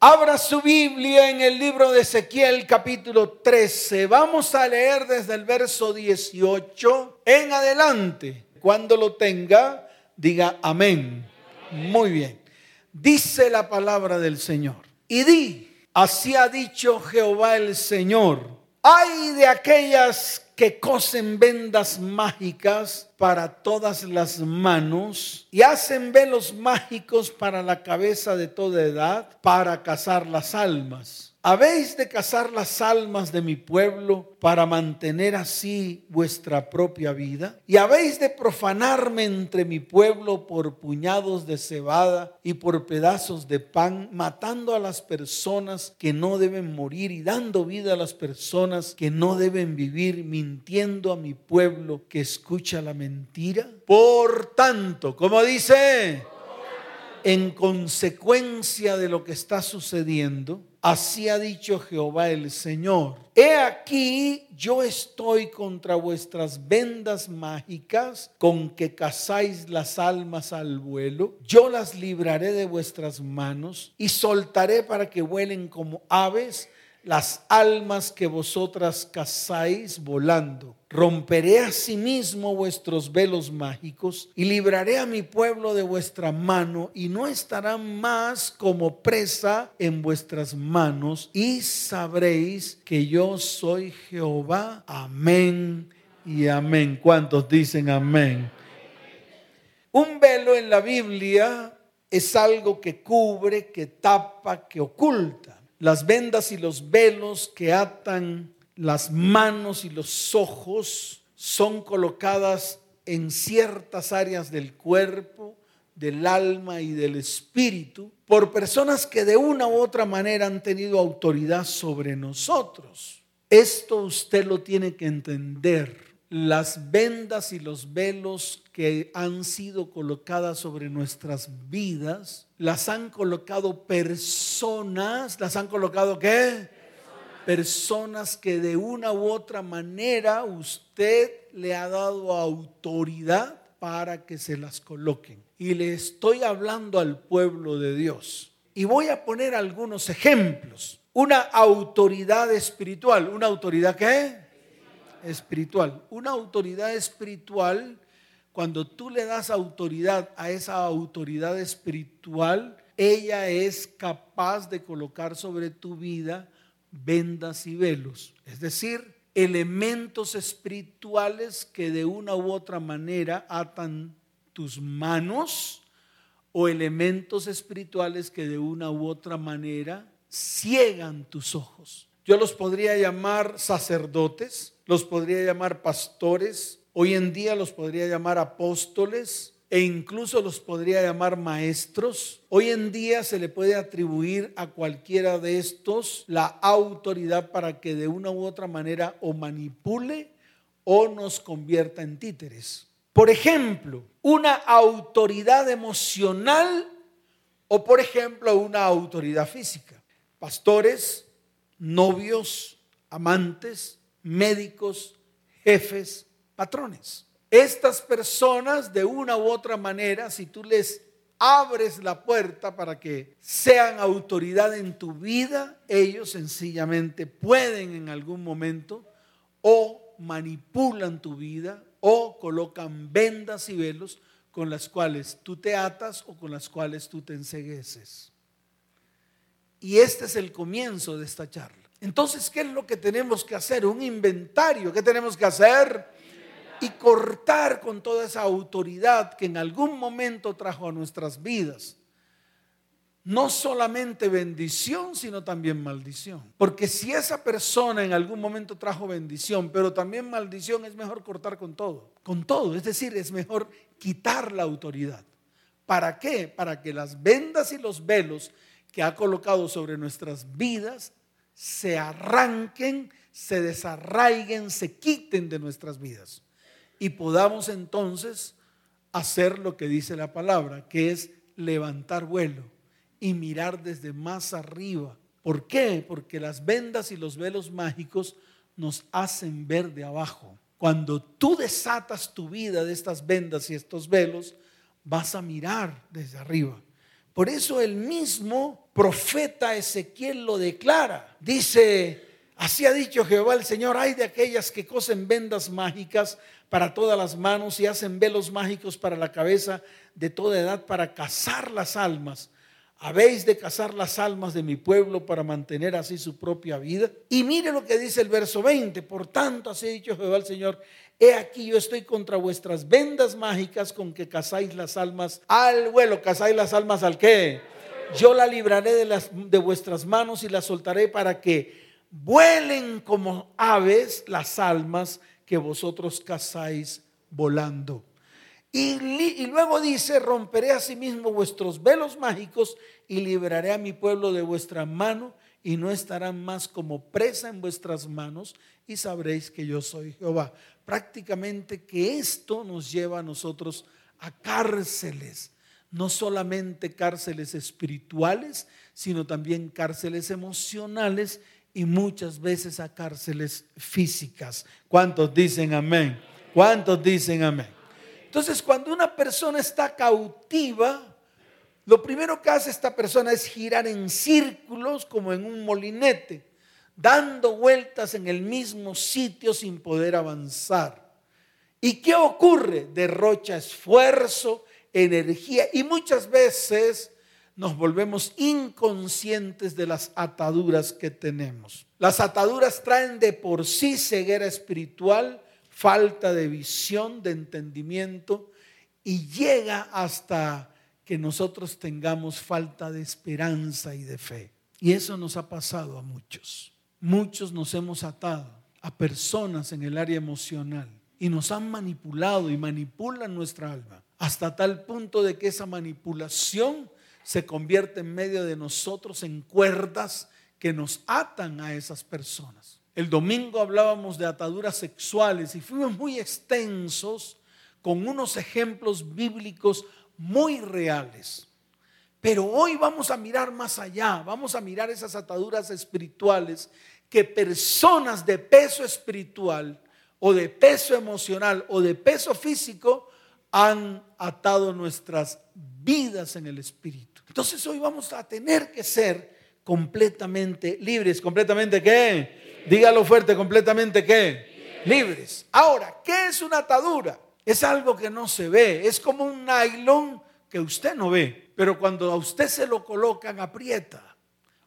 Abra su Biblia en el libro de Ezequiel capítulo 13. Vamos a leer desde el verso 18 en adelante. Cuando lo tenga, diga amén. Muy bien. Dice la palabra del Señor. Y di, así ha dicho Jehová el Señor. Hay de aquellas que cosen vendas mágicas para todas las manos y hacen velos mágicos para la cabeza de toda edad para cazar las almas habéis de cazar las almas de mi pueblo para mantener así vuestra propia vida? ¿Y habéis de profanarme entre mi pueblo por puñados de cebada y por pedazos de pan, matando a las personas que no deben morir y dando vida a las personas que no deben vivir, mintiendo a mi pueblo que escucha la mentira? Por tanto, como dice, en consecuencia de lo que está sucediendo, Así ha dicho Jehová el Señor. He aquí, yo estoy contra vuestras vendas mágicas con que cazáis las almas al vuelo. Yo las libraré de vuestras manos y soltaré para que vuelen como aves las almas que vosotras cazáis volando. Romperé asimismo vuestros velos mágicos y libraré a mi pueblo de vuestra mano y no estarán más como presa en vuestras manos y sabréis que yo soy Jehová. Amén y amén. ¿Cuántos dicen amén? Un velo en la Biblia es algo que cubre, que tapa, que oculta las vendas y los velos que atan las manos y los ojos son colocadas en ciertas áreas del cuerpo, del alma y del espíritu por personas que de una u otra manera han tenido autoridad sobre nosotros. Esto usted lo tiene que entender las vendas y los velos que han sido colocadas sobre nuestras vidas, las han colocado personas, las han colocado qué? Personas. que de una u otra manera usted le ha dado autoridad para que se las coloquen. Y le estoy hablando al pueblo de Dios. Y voy a poner algunos ejemplos. Una autoridad espiritual. ¿Una autoridad qué? espiritual. Una autoridad espiritual, cuando tú le das autoridad a esa autoridad espiritual, ella es capaz de colocar sobre tu vida vendas y velos. Es decir, elementos espirituales que de una u otra manera atan tus manos o elementos espirituales que de una u otra manera ciegan tus ojos. Yo los podría llamar sacerdotes, los podría llamar pastores, hoy en día los podría llamar apóstoles e incluso los podría llamar maestros. Hoy en día se le puede atribuir a cualquiera de estos la autoridad para que de una u otra manera o manipule o nos convierta en títeres. Por ejemplo, una autoridad emocional o por ejemplo una autoridad física. Pastores, novios, amantes, médicos, jefes, patrones. Estas personas, de una u otra manera, si tú les abres la puerta para que sean autoridad en tu vida, ellos sencillamente pueden en algún momento o manipulan tu vida o colocan vendas y velos con las cuales tú te atas o con las cuales tú te ensegueces. Y este es el comienzo de esta charla. Entonces, ¿qué es lo que tenemos que hacer? Un inventario. ¿Qué tenemos que hacer? Y cortar con toda esa autoridad que en algún momento trajo a nuestras vidas. No solamente bendición, sino también maldición. Porque si esa persona en algún momento trajo bendición, pero también maldición, es mejor cortar con todo. Con todo. Es decir, es mejor quitar la autoridad. ¿Para qué? Para que las vendas y los velos que ha colocado sobre nuestras vidas se arranquen, se desarraiguen, se quiten de nuestras vidas. Y podamos entonces hacer lo que dice la palabra, que es levantar vuelo y mirar desde más arriba. ¿Por qué? Porque las vendas y los velos mágicos nos hacen ver de abajo. Cuando tú desatas tu vida de estas vendas y estos velos, vas a mirar desde arriba. Por eso el mismo profeta Ezequiel lo declara. Dice, así ha dicho Jehová el Señor, hay de aquellas que cosen vendas mágicas para todas las manos y hacen velos mágicos para la cabeza de toda edad para cazar las almas. Habéis de cazar las almas de mi pueblo para mantener así su propia vida. Y mire lo que dice el verso 20. Por tanto, así ha dicho Jehová el Señor, he aquí yo estoy contra vuestras vendas mágicas con que cazáis las almas al vuelo. ¿Cazáis las almas al qué? Yo la libraré de, las, de vuestras manos y las soltaré para que vuelen como aves las almas que vosotros cazáis volando. Y, luego dice, romperé asimismo vuestros velos mágicos y liberaré a mi pueblo de vuestra mano y no estarán más como presa en vuestras manos y sabréis que yo soy Jehová. Prácticamente que esto nos lleva a nosotros a cárceles, no solamente cárceles espirituales, sino también cárceles emocionales y muchas veces a cárceles físicas. ¿Cuántos dicen amén? ¿Cuántos dicen amén? Entonces, cuando una persona está cautiva, lo primero que hace esta persona es girar en círculos como en un molinete, dando vueltas en el mismo sitio sin poder avanzar. ¿Y qué ocurre? Derrocha esfuerzo, energía y muchas veces nos volvemos inconscientes de las ataduras que tenemos. Las ataduras traen de por sí ceguera espiritual, falta de visión, de entendimiento y llega hasta que nosotros tengamos falta de esperanza y de fe. Y eso nos ha pasado a muchos. Muchos nos hemos atado a personas en el área emocional y nos han manipulado y manipulan nuestra alma hasta tal punto de que esa manipulación se convierte en medio de nosotros en cuerdas que nos atan a esas personas. El domingo hablábamos de ataduras sexuales y fuimos muy extensos con unos ejemplos bíblicos muy reales. Pero hoy vamos a mirar más allá, vamos a mirar esas ataduras espirituales que personas de peso espiritual o de peso emocional o de peso físico han atado nuestras vidas en el espíritu. Entonces hoy vamos a tener que ser completamente libres. ¿Completamente qué? Dígalo fuerte, completamente qué? Libres. Ahora, ¿qué es una atadura? Es algo que no se ve, es como un nylon que usted no ve, pero cuando a usted se lo colocan aprieta.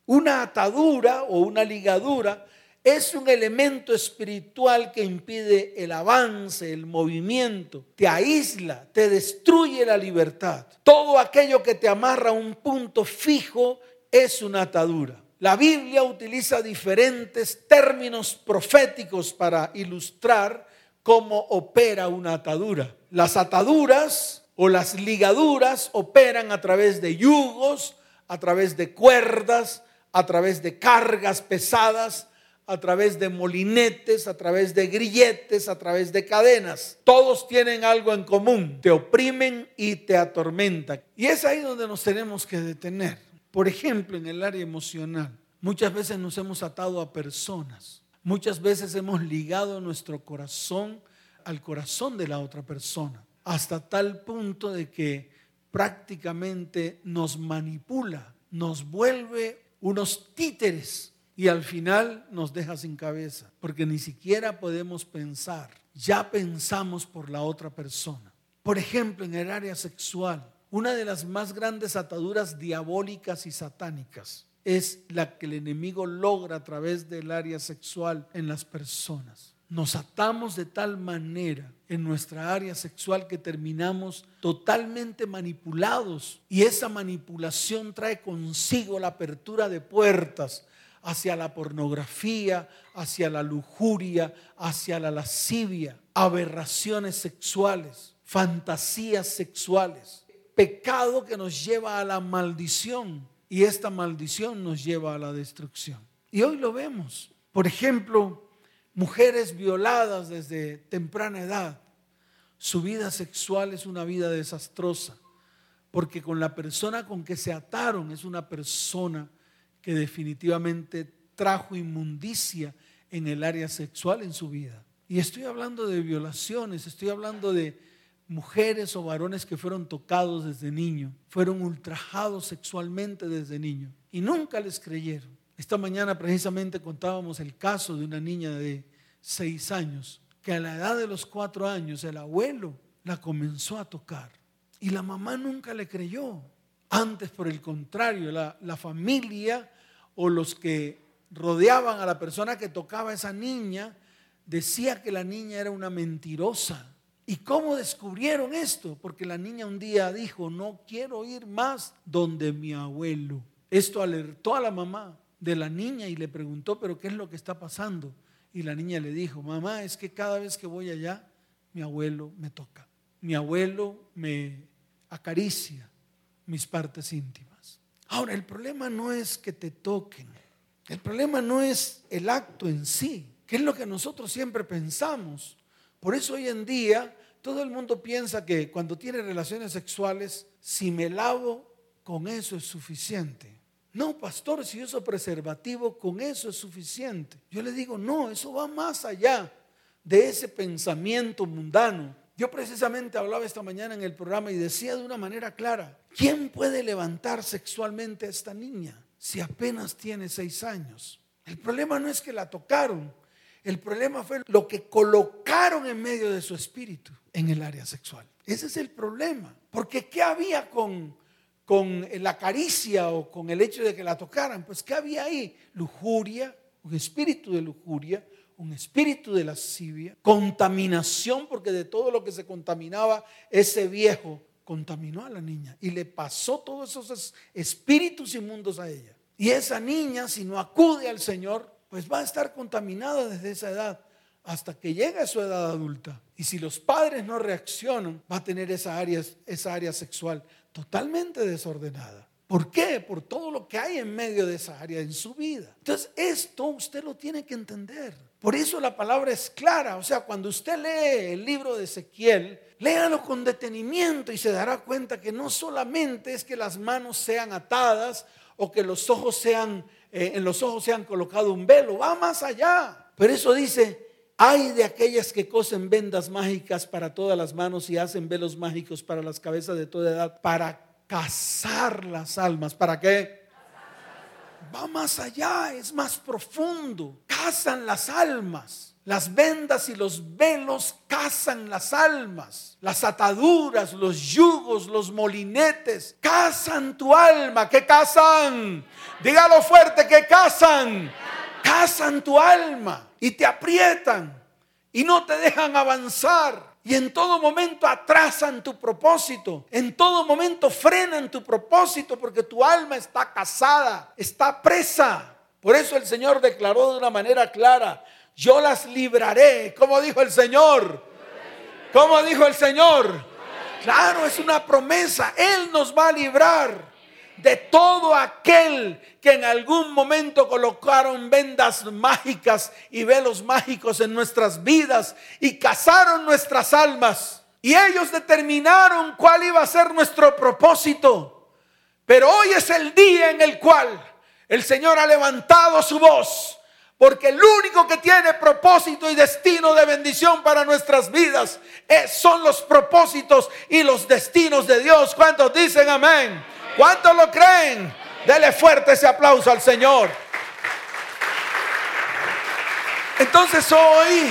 Una atadura o una ligadura es un elemento espiritual que impide el avance, el movimiento, te aísla, te destruye la libertad. Todo aquello que te amarra a un punto fijo es una atadura. La Biblia utiliza diferentes términos proféticos para ilustrar cómo opera una atadura. Las ataduras o las ligaduras operan a través de yugos, a través de cuerdas, a través de cargas pesadas, a través de molinetes, a través de grilletes, a través de cadenas. Todos tienen algo en común, te oprimen y te atormentan. Y es ahí donde nos tenemos que detener. Por ejemplo, en el área emocional, muchas veces nos hemos atado a personas, muchas veces hemos ligado nuestro corazón al corazón de la otra persona, hasta tal punto de que prácticamente nos manipula, nos vuelve unos títeres y al final nos deja sin cabeza, porque ni siquiera podemos pensar, ya pensamos por la otra persona. Por ejemplo, en el área sexual, una de las más grandes ataduras diabólicas y satánicas es la que el enemigo logra a través del área sexual en las personas. Nos atamos de tal manera en nuestra área sexual que terminamos totalmente manipulados y esa manipulación trae consigo la apertura de puertas hacia la pornografía, hacia la lujuria, hacia la lascivia, aberraciones sexuales, fantasías sexuales pecado que nos lleva a la maldición y esta maldición nos lleva a la destrucción. Y hoy lo vemos. Por ejemplo, mujeres violadas desde temprana edad. Su vida sexual es una vida desastrosa, porque con la persona con que se ataron es una persona que definitivamente trajo inmundicia en el área sexual en su vida. Y estoy hablando de violaciones, estoy hablando de mujeres o varones que fueron tocados desde niño, fueron ultrajados sexualmente desde niño. y nunca les creyeron. Esta mañana precisamente contábamos el caso de una niña de seis años, que a la edad de los cuatro años el abuelo la comenzó a tocar y la mamá nunca le creyó. Antes, por el contrario, la, la familia o los que rodeaban a la persona que tocaba a esa niña decía que la niña era una mentirosa. ¿Y cómo descubrieron esto? Porque la niña un día dijo, no quiero ir más donde mi abuelo. Esto alertó a la mamá de la niña y le preguntó, pero ¿qué es lo que está pasando? Y la niña le dijo, mamá, es que cada vez que voy allá, mi abuelo me toca. Mi abuelo me acaricia mis partes íntimas. Ahora, el problema no es que te toquen. El problema no es el acto en sí, que es lo que nosotros siempre pensamos. Por eso hoy en día todo el mundo piensa que cuando tiene relaciones sexuales, si me lavo, con eso es suficiente. No, pastor, si uso preservativo, con eso es suficiente. Yo le digo, no, eso va más allá de ese pensamiento mundano. Yo precisamente hablaba esta mañana en el programa y decía de una manera clara, ¿quién puede levantar sexualmente a esta niña si apenas tiene seis años? El problema no es que la tocaron, el problema fue lo que colocaron en medio de su espíritu en el área sexual. Ese es el problema. Porque ¿qué había con, con la caricia o con el hecho de que la tocaran? Pues ¿qué había ahí? Lujuria, un espíritu de lujuria, un espíritu de lascivia, contaminación, porque de todo lo que se contaminaba, ese viejo contaminó a la niña y le pasó todos esos espíritus inmundos a ella. Y esa niña, si no acude al Señor, pues va a estar contaminada desde esa edad hasta que llegue a su edad adulta. Y si los padres no reaccionan, va a tener esa área, esa área sexual totalmente desordenada. ¿Por qué? Por todo lo que hay en medio de esa área en su vida. Entonces, esto usted lo tiene que entender. Por eso la palabra es clara. O sea, cuando usted lee el libro de Ezequiel, léalo con detenimiento y se dará cuenta que no solamente es que las manos sean atadas o que los ojos sean eh, en los ojos se han colocado un velo, va más allá. Pero eso dice, hay de aquellas que cosen vendas mágicas para todas las manos y hacen velos mágicos para las cabezas de toda edad, para cazar las almas. ¿Para qué? Va más allá, es más profundo. Cazan las almas. Las vendas y los velos cazan las almas. Las ataduras, los yugos, los molinetes cazan tu alma. ¿Qué cazan? Dígalo fuerte, que cazan. Cazan tu alma y te aprietan y no te dejan avanzar. Y en todo momento atrasan tu propósito. En todo momento frenan tu propósito porque tu alma está casada, está presa. Por eso el Señor declaró de una manera clara, yo las libraré, como dijo el Señor. Como dijo el Señor. Claro, es una promesa. Él nos va a librar de todo aquel que en algún momento colocaron vendas mágicas y velos mágicos en nuestras vidas y cazaron nuestras almas. Y ellos determinaron cuál iba a ser nuestro propósito. Pero hoy es el día en el cual el Señor ha levantado su voz porque el único que tiene propósito y destino de bendición para nuestras vidas son los propósitos y los destinos de Dios. ¿Cuántos dicen amén? ¿Cuántos lo creen? Dele fuerte ese aplauso al Señor. Entonces hoy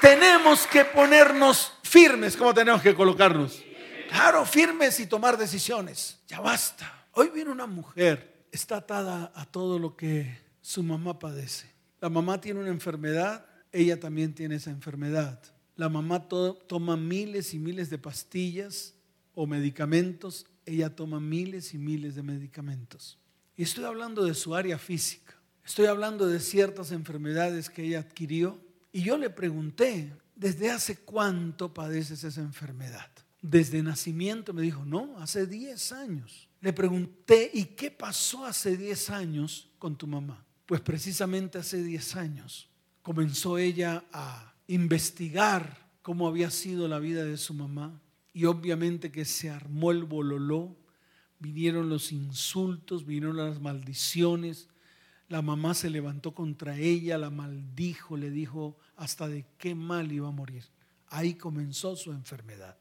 tenemos que ponernos firmes. ¿Cómo tenemos que colocarnos? Claro, firmes y tomar decisiones. Ya basta. Hoy viene una mujer, está atada a todo lo que su mamá padece. La mamá tiene una enfermedad, ella también tiene esa enfermedad. La mamá toma miles y miles de pastillas o medicamentos, ella toma miles y miles de medicamentos. Y estoy hablando de su área física, estoy hablando de ciertas enfermedades que ella adquirió. Y yo le pregunté, ¿desde hace cuánto padeces esa enfermedad? Desde nacimiento me dijo, no, hace 10 años. Le pregunté, ¿y qué pasó hace 10 años con tu mamá? Pues precisamente hace 10 años comenzó ella a investigar cómo había sido la vida de su mamá y obviamente que se armó el bololó, vinieron los insultos, vinieron las maldiciones, la mamá se levantó contra ella, la maldijo, le dijo hasta de qué mal iba a morir. Ahí comenzó su enfermedad.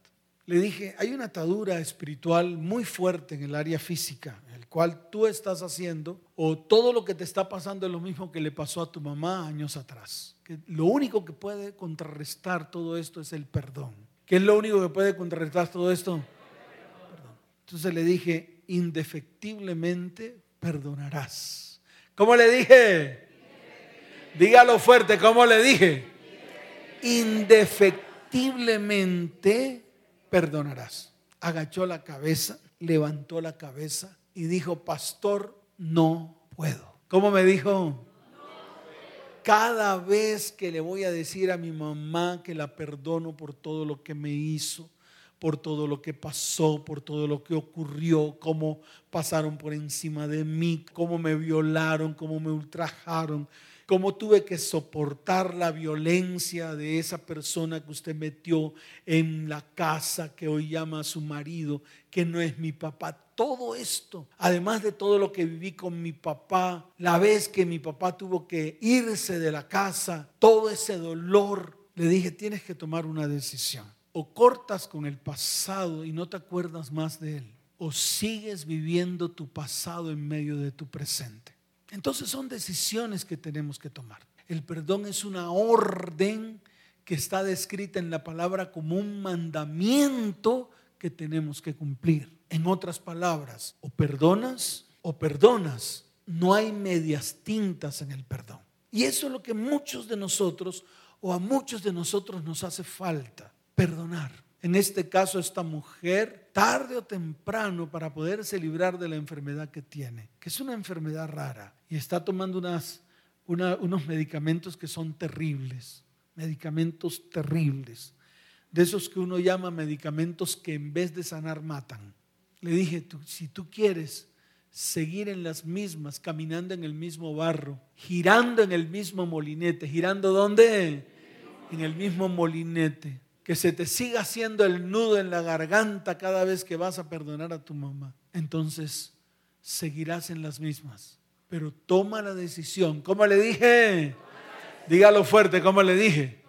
Le dije, hay una atadura espiritual muy fuerte en el área física, el cual tú estás haciendo, o todo lo que te está pasando es lo mismo que le pasó a tu mamá años atrás. Que lo único que puede contrarrestar todo esto es el perdón. ¿Qué es lo único que puede contrarrestar todo esto? Perdón. Entonces le dije, indefectiblemente perdonarás. ¿Cómo le dije? Dígalo fuerte, ¿cómo le dije? Indefectiblemente perdonarás. Agachó la cabeza, levantó la cabeza y dijo, pastor, no puedo. ¿Cómo me dijo? Cada vez que le voy a decir a mi mamá que la perdono por todo lo que me hizo, por todo lo que pasó, por todo lo que ocurrió, cómo pasaron por encima de mí, cómo me violaron, cómo me ultrajaron, cómo tuve que soportar la violencia de esa persona que usted metió en la casa que hoy llama a su marido, que no es mi papá. Todo esto, además de todo lo que viví con mi papá, la vez que mi papá tuvo que irse de la casa, todo ese dolor, le dije, tienes que tomar una decisión. O cortas con el pasado y no te acuerdas más de él, o sigues viviendo tu pasado en medio de tu presente. Entonces son decisiones que tenemos que tomar. El perdón es una orden que está descrita en la palabra como un mandamiento que tenemos que cumplir. En otras palabras, o perdonas o perdonas. No hay medias tintas en el perdón. Y eso es lo que muchos de nosotros o a muchos de nosotros nos hace falta, perdonar. En este caso, esta mujer, tarde o temprano, para poderse librar de la enfermedad que tiene, que es una enfermedad rara, y está tomando unas, unos medicamentos que son terribles, medicamentos terribles, de esos que uno llama medicamentos que en vez de sanar matan. Le dije, si tú quieres seguir en las mismas, caminando en el mismo barro, girando en el mismo molinete, girando dónde? En el mismo molinete, que se te siga haciendo el nudo en la garganta cada vez que vas a perdonar a tu mamá, entonces seguirás en las mismas pero toma la decisión. ¿Cómo le dije? Dígalo fuerte, ¿cómo le dije?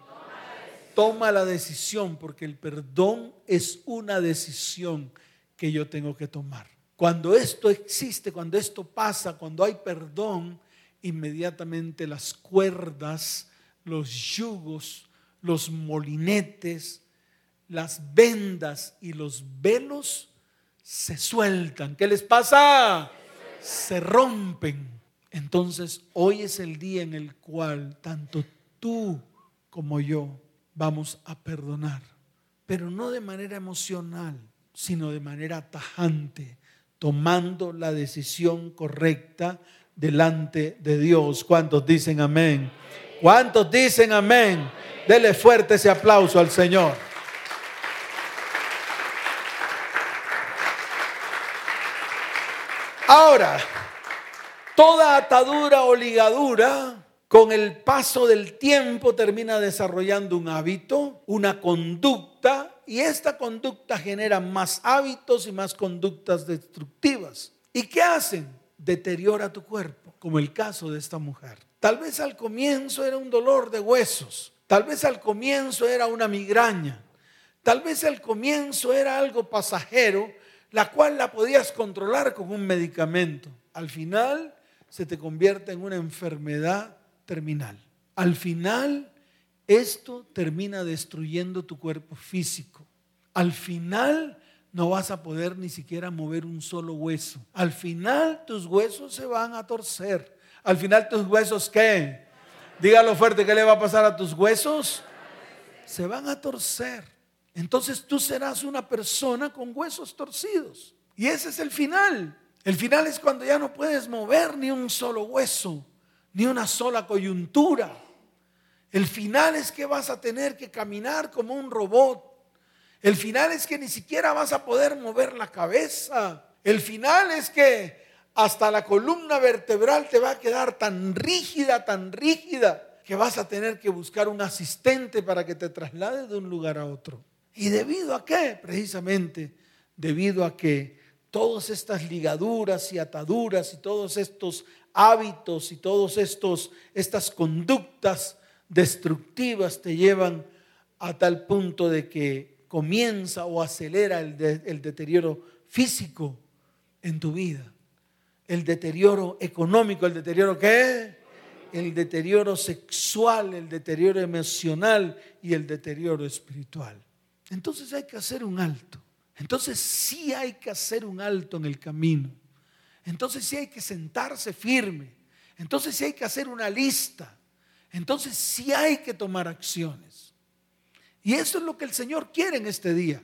Toma la decisión porque el perdón es una decisión que yo tengo que tomar. Cuando esto existe, cuando esto pasa, cuando hay perdón, inmediatamente las cuerdas, los yugos, los molinetes, las vendas y los velos se sueltan. ¿Qué les pasa? Se rompen. Entonces, hoy es el día en el cual tanto tú como yo vamos a perdonar, pero no de manera emocional, sino de manera tajante, tomando la decisión correcta delante de Dios. ¿Cuántos dicen amén? ¿Cuántos dicen amén? Dele fuerte ese aplauso al Señor. Ahora, Toda atadura o ligadura con el paso del tiempo termina desarrollando un hábito, una conducta, y esta conducta genera más hábitos y más conductas destructivas. ¿Y qué hacen? Deteriora tu cuerpo, como el caso de esta mujer. Tal vez al comienzo era un dolor de huesos, tal vez al comienzo era una migraña, tal vez al comienzo era algo pasajero, la cual la podías controlar con un medicamento. Al final se te convierte en una enfermedad terminal. Al final, esto termina destruyendo tu cuerpo físico. Al final, no vas a poder ni siquiera mover un solo hueso. Al final, tus huesos se van a torcer. Al final, tus huesos, ¿qué? Dígalo fuerte, ¿qué le va a pasar a tus huesos? Se van a torcer. Entonces tú serás una persona con huesos torcidos. Y ese es el final. El final es cuando ya no puedes mover ni un solo hueso, ni una sola coyuntura. El final es que vas a tener que caminar como un robot. El final es que ni siquiera vas a poder mover la cabeza. El final es que hasta la columna vertebral te va a quedar tan rígida, tan rígida, que vas a tener que buscar un asistente para que te traslade de un lugar a otro. ¿Y debido a qué? Precisamente debido a que todas estas ligaduras y ataduras y todos estos hábitos y todos estos estas conductas destructivas te llevan a tal punto de que comienza o acelera el, el deterioro físico en tu vida, el deterioro económico, el deterioro qué? El deterioro sexual, el deterioro emocional y el deterioro espiritual. Entonces hay que hacer un alto. Entonces sí hay que hacer un alto en el camino. Entonces sí hay que sentarse firme. Entonces sí hay que hacer una lista. Entonces sí hay que tomar acciones. Y eso es lo que el Señor quiere en este día.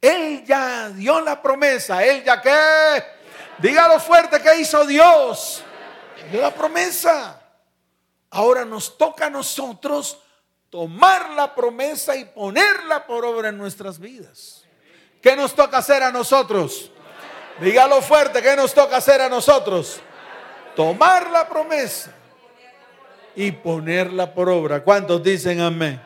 Él ya dio la promesa. Él ya que, dígalo fuerte, que hizo Dios? Dio la promesa. Ahora nos toca a nosotros tomar la promesa y ponerla por obra en nuestras vidas. ¿Qué nos toca hacer a nosotros? Dígalo fuerte, ¿qué nos toca hacer a nosotros? Tomar la promesa y ponerla por obra. ¿Cuántos dicen amén?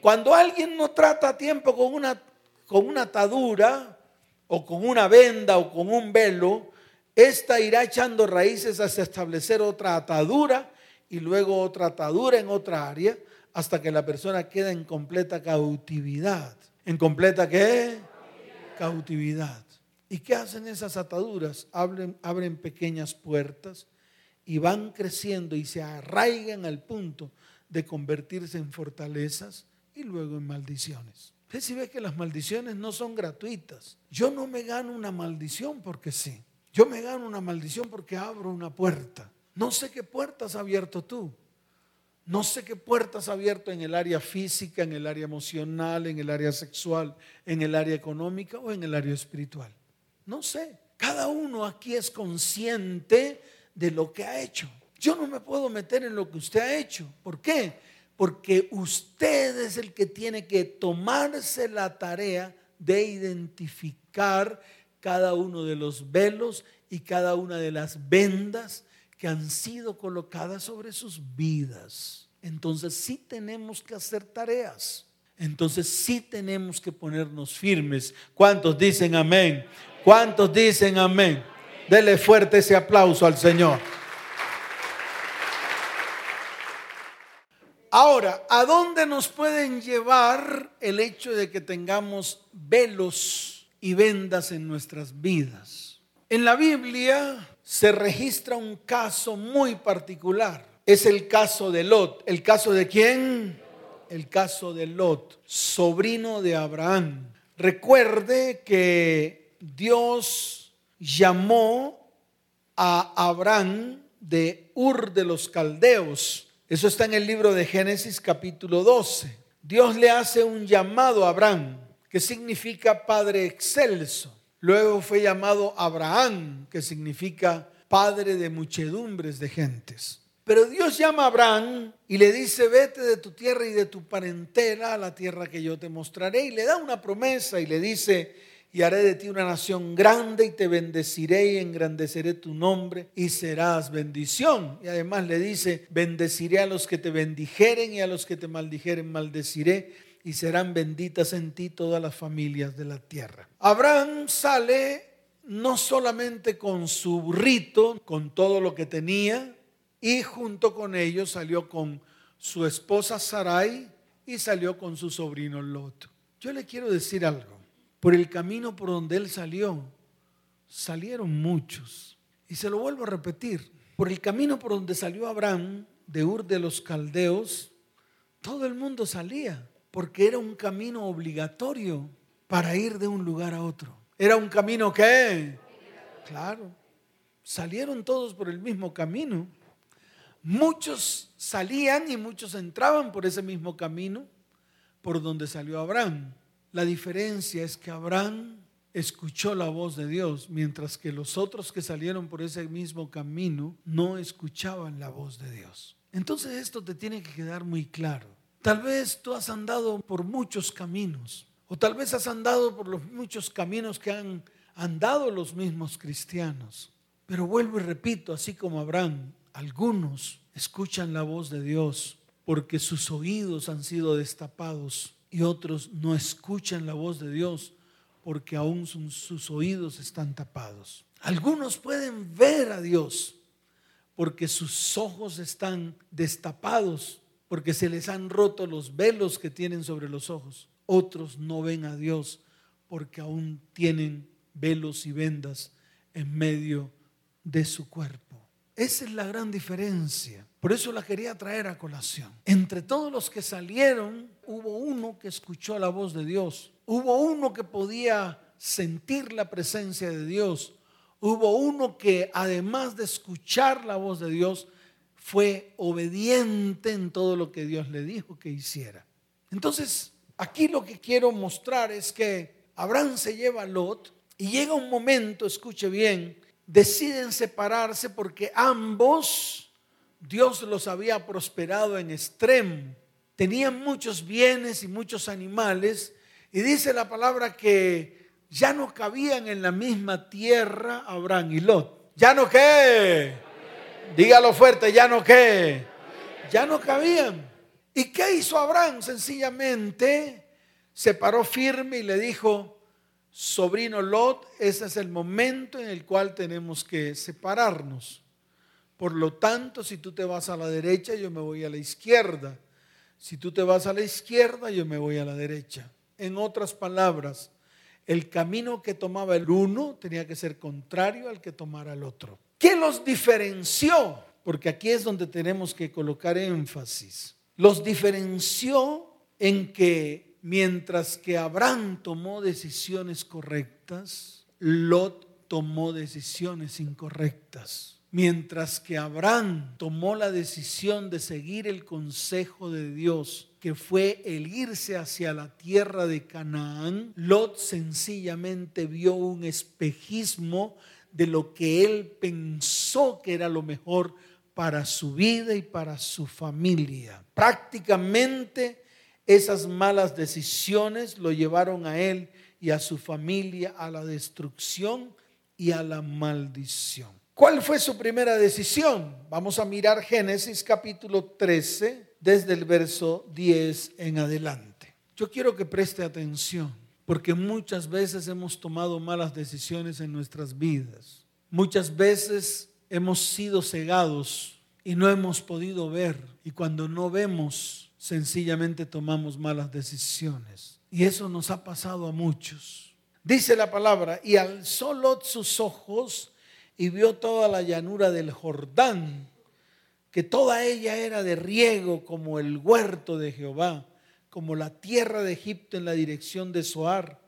Cuando alguien no trata a tiempo con una, con una atadura o con una venda o con un velo, esta irá echando raíces hasta establecer otra atadura y luego otra atadura en otra área hasta que la persona queda en completa cautividad. ¿En completa qué? Cautividad. ¿Y qué hacen esas ataduras? Abren, abren pequeñas puertas y van creciendo y se arraigan al punto de convertirse en fortalezas y luego en maldiciones. Usted si ve que las maldiciones no son gratuitas. Yo no me gano una maldición porque sí. Yo me gano una maldición porque abro una puerta. No sé qué puertas has abierto tú. No sé qué puertas has abierto en el área física, en el área emocional, en el área sexual, en el área económica o en el área espiritual. No sé. Cada uno aquí es consciente de lo que ha hecho. Yo no me puedo meter en lo que usted ha hecho. ¿Por qué? Porque usted es el que tiene que tomarse la tarea de identificar cada uno de los velos y cada una de las vendas que han sido colocadas sobre sus vidas. Entonces sí tenemos que hacer tareas. Entonces sí tenemos que ponernos firmes. ¿Cuántos dicen amén? ¿Cuántos dicen amén? Dele fuerte ese aplauso al Señor. Ahora, ¿a dónde nos pueden llevar el hecho de que tengamos velos y vendas en nuestras vidas? En la Biblia se registra un caso muy particular. Es el caso de Lot. ¿El caso de quién? El caso de Lot, sobrino de Abraham. Recuerde que Dios llamó a Abraham de Ur de los Caldeos. Eso está en el libro de Génesis capítulo 12. Dios le hace un llamado a Abraham, que significa Padre excelso. Luego fue llamado Abraham, que significa padre de muchedumbres de gentes. Pero Dios llama a Abraham y le dice, vete de tu tierra y de tu parentela a la tierra que yo te mostraré. Y le da una promesa y le dice, y haré de ti una nación grande y te bendeciré y engrandeceré tu nombre y serás bendición. Y además le dice, bendeciré a los que te bendijeren y a los que te maldijeren maldeciré y serán benditas en ti todas las familias de la tierra. Abraham sale no solamente con su burrito, con todo lo que tenía, y junto con ellos salió con su esposa Sarai y salió con su sobrino Lot. Yo le quiero decir algo. Por el camino por donde él salió, salieron muchos. Y se lo vuelvo a repetir. Por el camino por donde salió Abraham, de Ur de los Caldeos, todo el mundo salía porque era un camino obligatorio para ir de un lugar a otro. Era un camino que, claro, salieron todos por el mismo camino. Muchos salían y muchos entraban por ese mismo camino por donde salió Abraham. La diferencia es que Abraham escuchó la voz de Dios, mientras que los otros que salieron por ese mismo camino no escuchaban la voz de Dios. Entonces esto te tiene que quedar muy claro. Tal vez tú has andado por muchos caminos, o tal vez has andado por los muchos caminos que han andado los mismos cristianos. Pero vuelvo y repito, así como Abraham, algunos escuchan la voz de Dios porque sus oídos han sido destapados y otros no escuchan la voz de Dios porque aún sus oídos están tapados. Algunos pueden ver a Dios porque sus ojos están destapados porque se les han roto los velos que tienen sobre los ojos. otros no ven a Dios porque aún tienen velos y vendas en medio de su cuerpo. Esa es la gran diferencia. Por eso la quería traer a colación. Entre todos los que salieron, hubo uno que escuchó la voz de Dios. Hubo uno que podía sentir la presencia de Dios. Hubo uno que además de escuchar la voz de Dios, fue obediente en todo lo que Dios le dijo que hiciera. Entonces, aquí lo que quiero mostrar es que Abraham se lleva a Lot y llega un momento, escuche bien, deciden separarse porque ambos, Dios los había prosperado en extremo. Tenían muchos bienes y muchos animales y dice la palabra que ya no cabían en la misma tierra Abraham y Lot. ¿Ya no qué? Dígalo fuerte, ¿ya no qué? Ya no cabían. ¿Y qué hizo Abraham? Sencillamente se paró firme y le dijo, sobrino Lot, ese es el momento en el cual tenemos que separarnos. Por lo tanto, si tú te vas a la derecha, yo me voy a la izquierda. Si tú te vas a la izquierda, yo me voy a la derecha. En otras palabras, el camino que tomaba el uno tenía que ser contrario al que tomara el otro. ¿Qué los diferenció? Porque aquí es donde tenemos que colocar énfasis. Los diferenció en que mientras que Abraham tomó decisiones correctas, Lot tomó decisiones incorrectas. Mientras que Abraham tomó la decisión de seguir el consejo de Dios, que fue el irse hacia la tierra de Canaán, Lot sencillamente vio un espejismo de lo que él pensó que era lo mejor para su vida y para su familia. Prácticamente esas malas decisiones lo llevaron a él y a su familia a la destrucción y a la maldición. ¿Cuál fue su primera decisión? Vamos a mirar Génesis capítulo 13 desde el verso 10 en adelante. Yo quiero que preste atención porque muchas veces hemos tomado malas decisiones en nuestras vidas. Muchas veces hemos sido cegados y no hemos podido ver. Y cuando no vemos, sencillamente tomamos malas decisiones. Y eso nos ha pasado a muchos. Dice la palabra, y alzó Lot sus ojos y vio toda la llanura del Jordán, que toda ella era de riego como el huerto de Jehová, como la tierra de Egipto en la dirección de Soar,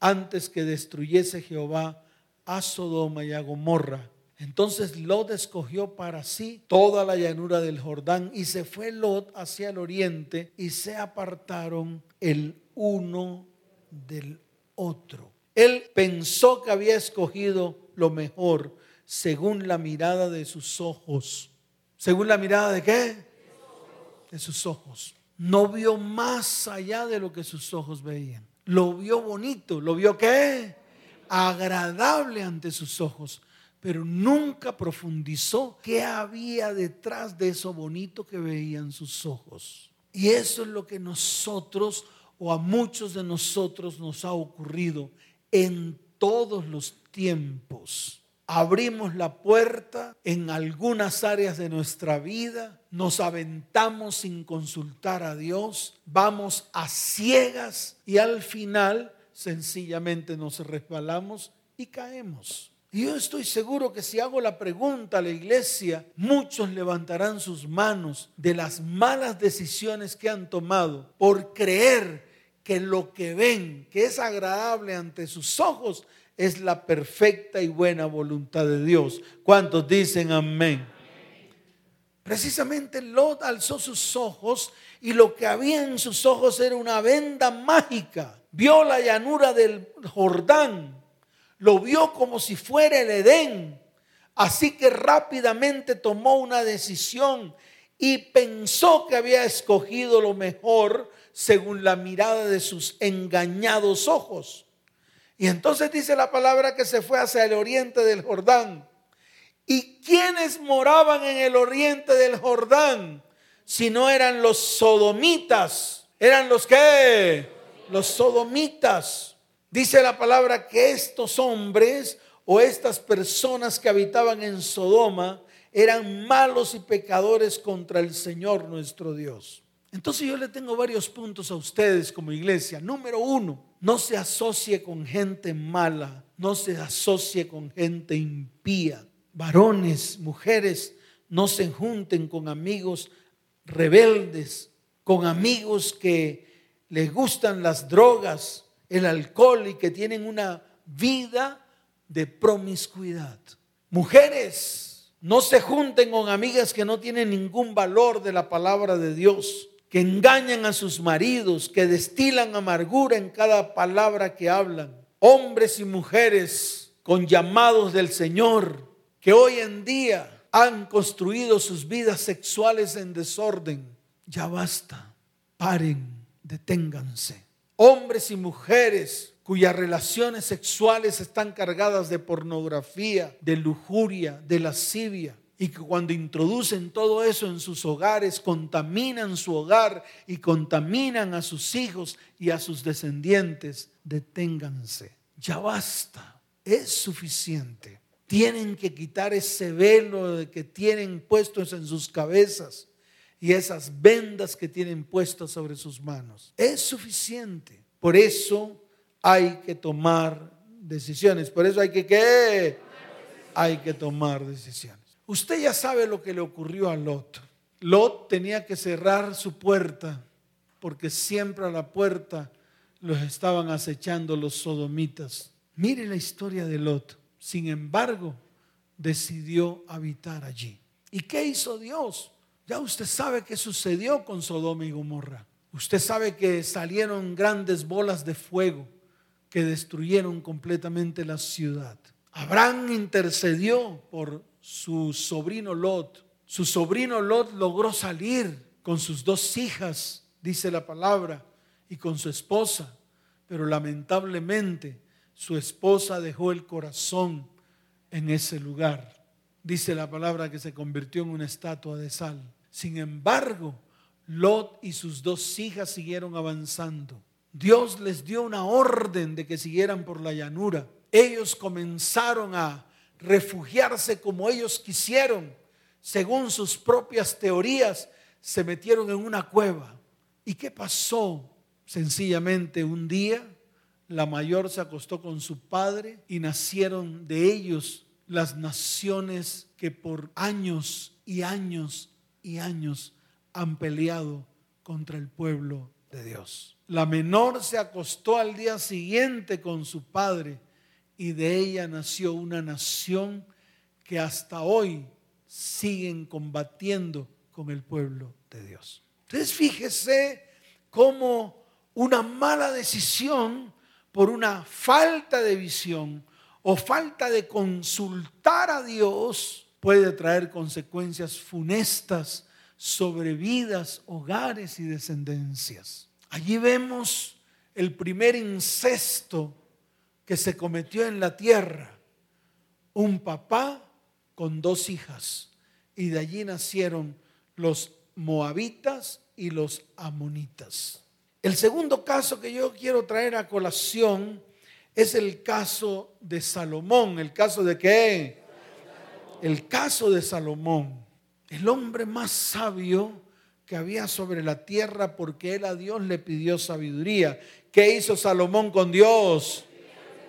antes que destruyese Jehová a Sodoma y a Gomorra entonces Lot escogió para sí toda la llanura del Jordán y se fue Lot hacia el oriente y se apartaron el uno del otro. Él pensó que había escogido lo mejor según la mirada de sus ojos. ¿Según la mirada de qué? De sus ojos. No vio más allá de lo que sus ojos veían. Lo vio bonito, lo vio qué? Agradable ante sus ojos pero nunca profundizó qué había detrás de eso bonito que veían sus ojos. Y eso es lo que nosotros o a muchos de nosotros nos ha ocurrido en todos los tiempos. Abrimos la puerta en algunas áreas de nuestra vida, nos aventamos sin consultar a Dios, vamos a ciegas y al final sencillamente nos resbalamos y caemos. Y yo estoy seguro que si hago la pregunta a la iglesia, muchos levantarán sus manos de las malas decisiones que han tomado por creer que lo que ven, que es agradable ante sus ojos, es la perfecta y buena voluntad de Dios. ¿Cuántos dicen amén? Precisamente Lot alzó sus ojos y lo que había en sus ojos era una venda mágica. Vio la llanura del Jordán lo vio como si fuera el Edén. Así que rápidamente tomó una decisión y pensó que había escogido lo mejor según la mirada de sus engañados ojos. Y entonces dice la palabra que se fue hacia el oriente del Jordán. ¿Y quiénes moraban en el oriente del Jordán? Si no eran los sodomitas. ¿Eran los qué? Los sodomitas. Dice la palabra que estos hombres o estas personas que habitaban en Sodoma eran malos y pecadores contra el Señor nuestro Dios. Entonces yo le tengo varios puntos a ustedes como iglesia. Número uno, no se asocie con gente mala, no se asocie con gente impía. Varones, mujeres, no se junten con amigos rebeldes, con amigos que les gustan las drogas, el alcohol y que tienen una vida de promiscuidad. Mujeres, no se junten con amigas que no tienen ningún valor de la palabra de Dios que engañan a sus maridos, que destilan amargura en cada palabra que hablan. Hombres y mujeres con llamados del Señor, que hoy en día han construido sus vidas sexuales en desorden. Ya basta, paren, deténganse. Hombres y mujeres cuyas relaciones sexuales están cargadas de pornografía, de lujuria, de lascivia y que cuando introducen todo eso en sus hogares, contaminan su hogar y contaminan a sus hijos y a sus descendientes, deténganse. Ya basta, es suficiente. Tienen que quitar ese velo que tienen puestos en sus cabezas y esas vendas que tienen puestas sobre sus manos. Es suficiente. Por eso hay que tomar decisiones. Por eso hay que ¿qué? Hay que tomar decisiones. Usted ya sabe lo que le ocurrió a Lot. Lot tenía que cerrar su puerta porque siempre a la puerta los estaban acechando los sodomitas. Mire la historia de Lot. Sin embargo, decidió habitar allí. ¿Y qué hizo Dios? Ya usted sabe qué sucedió con Sodoma y Gomorra. Usted sabe que salieron grandes bolas de fuego que destruyeron completamente la ciudad. Abraham intercedió por su sobrino Lot. Su sobrino Lot logró salir con sus dos hijas, dice la palabra, y con su esposa, pero lamentablemente su esposa dejó el corazón en ese lugar. Dice la palabra que se convirtió en una estatua de sal. Sin embargo, Lot y sus dos hijas siguieron avanzando. Dios les dio una orden de que siguieran por la llanura. Ellos comenzaron a refugiarse como ellos quisieron, según sus propias teorías, se metieron en una cueva. ¿Y qué pasó? Sencillamente un día la mayor se acostó con su padre y nacieron de ellos las naciones que por años y años y años han peleado contra el pueblo de Dios. La menor se acostó al día siguiente con su padre y de ella nació una nación que hasta hoy siguen combatiendo con el pueblo de Dios. Entonces fíjese cómo una mala decisión por una falta de visión o falta de consultar a Dios puede traer consecuencias funestas sobre vidas, hogares y descendencias. Allí vemos el primer incesto que se cometió en la tierra. Un papá con dos hijas. Y de allí nacieron los moabitas y los amonitas. El segundo caso que yo quiero traer a colación es el caso de Salomón. ¿El caso de qué? El caso de Salomón. El hombre más sabio que había sobre la tierra porque él a Dios le pidió sabiduría. ¿Qué hizo Salomón con Dios?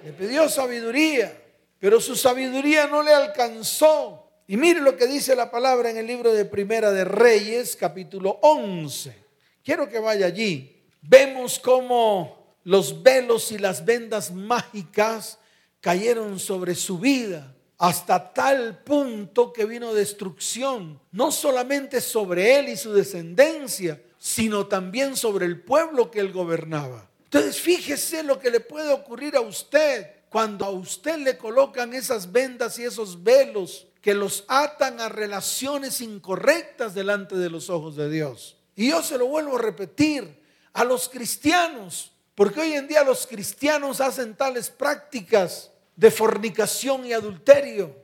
Le pidió sabiduría, pero su sabiduría no le alcanzó. Y mire lo que dice la palabra en el libro de Primera de Reyes, capítulo 11. Quiero que vaya allí. Vemos cómo los velos y las vendas mágicas cayeron sobre su vida hasta tal punto que vino destrucción, no solamente sobre él y su descendencia, sino también sobre el pueblo que él gobernaba. Entonces fíjese lo que le puede ocurrir a usted cuando a usted le colocan esas vendas y esos velos que los atan a relaciones incorrectas delante de los ojos de Dios. Y yo se lo vuelvo a repetir a los cristianos, porque hoy en día los cristianos hacen tales prácticas de fornicación y adulterio.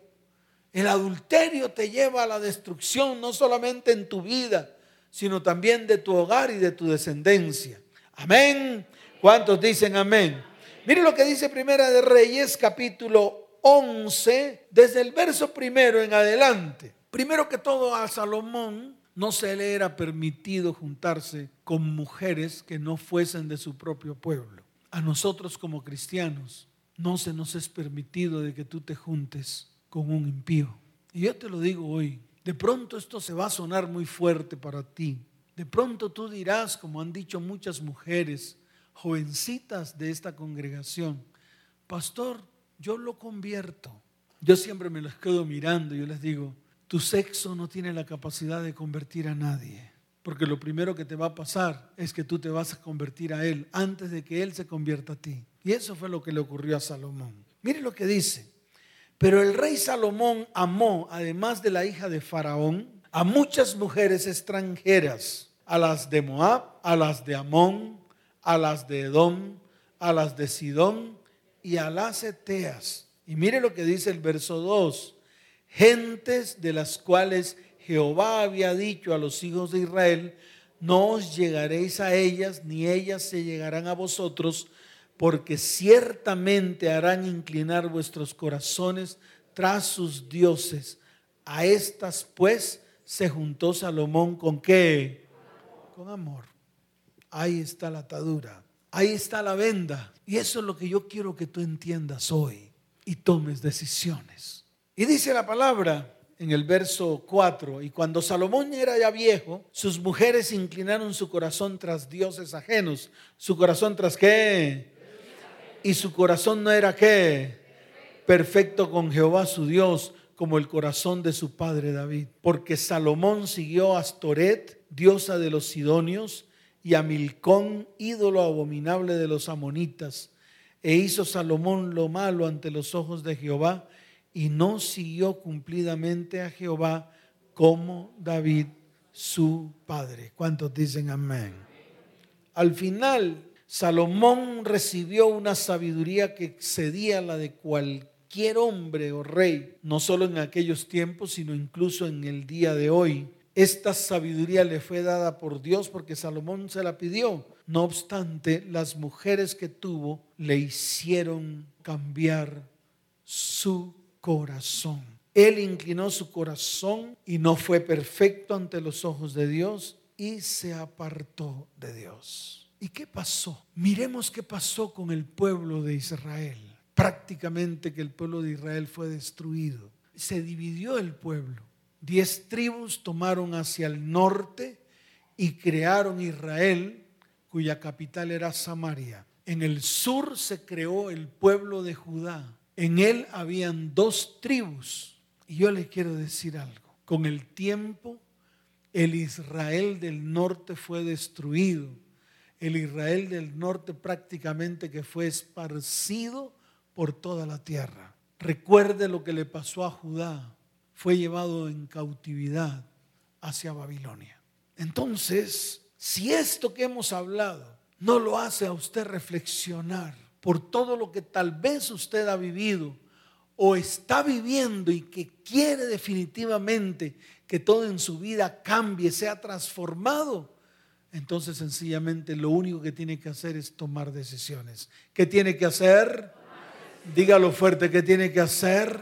El adulterio te lleva a la destrucción no solamente en tu vida, sino también de tu hogar y de tu descendencia. Amén. ¿Cuántos dicen amén? Mire lo que dice Primera de Reyes, capítulo 11, desde el verso primero en adelante. Primero que todo a Salomón no se le era permitido juntarse con mujeres que no fuesen de su propio pueblo. A nosotros como cristianos no se nos es permitido de que tú te juntes con un impío. Y yo te lo digo hoy, de pronto esto se va a sonar muy fuerte para ti. De pronto tú dirás, como han dicho muchas mujeres, jovencitas de esta congregación, pastor, yo lo convierto. Yo siempre me los quedo mirando y yo les digo, tu sexo no tiene la capacidad de convertir a nadie. Porque lo primero que te va a pasar es que tú te vas a convertir a Él antes de que Él se convierta a ti. Y eso fue lo que le ocurrió a Salomón. Mire lo que dice. Pero el rey Salomón amó, además de la hija de Faraón, a muchas mujeres extranjeras, a las de Moab, a las de Amón, a las de Edom, a las de Sidón y a las Eteas. Y mire lo que dice el verso 2 gentes de las cuales Jehová había dicho a los hijos de Israel, no os llegaréis a ellas, ni ellas se llegarán a vosotros, porque ciertamente harán inclinar vuestros corazones tras sus dioses. A estas pues se juntó Salomón con qué? Con amor. Ahí está la atadura, ahí está la venda. Y eso es lo que yo quiero que tú entiendas hoy y tomes decisiones. Y dice la palabra en el verso 4, y cuando Salomón era ya viejo, sus mujeres inclinaron su corazón tras dioses ajenos. ¿Su corazón tras qué? Y su corazón no era qué? Perfecto con Jehová su Dios, como el corazón de su padre David. Porque Salomón siguió a Astoret, diosa de los sidonios, y a Milcón, ídolo abominable de los amonitas. E hizo Salomón lo malo ante los ojos de Jehová y no siguió cumplidamente a Jehová como David su padre. ¿Cuántos dicen amén? Al final, Salomón recibió una sabiduría que excedía la de cualquier hombre o rey, no solo en aquellos tiempos, sino incluso en el día de hoy. Esta sabiduría le fue dada por Dios porque Salomón se la pidió. No obstante, las mujeres que tuvo le hicieron cambiar su corazón. Él inclinó su corazón y no fue perfecto ante los ojos de Dios y se apartó de Dios. ¿Y qué pasó? Miremos qué pasó con el pueblo de Israel. Prácticamente que el pueblo de Israel fue destruido. Se dividió el pueblo. Diez tribus tomaron hacia el norte y crearon Israel, cuya capital era Samaria. En el sur se creó el pueblo de Judá en él habían dos tribus. Y yo le quiero decir algo. Con el tiempo, el Israel del norte fue destruido. El Israel del norte prácticamente que fue esparcido por toda la tierra. Recuerde lo que le pasó a Judá. Fue llevado en cautividad hacia Babilonia. Entonces, si esto que hemos hablado no lo hace a usted reflexionar, por todo lo que tal vez usted ha vivido o está viviendo y que quiere definitivamente que todo en su vida cambie, sea transformado, entonces sencillamente lo único que tiene que hacer es tomar decisiones. ¿Qué tiene que hacer? Dígalo fuerte, ¿qué tiene que hacer?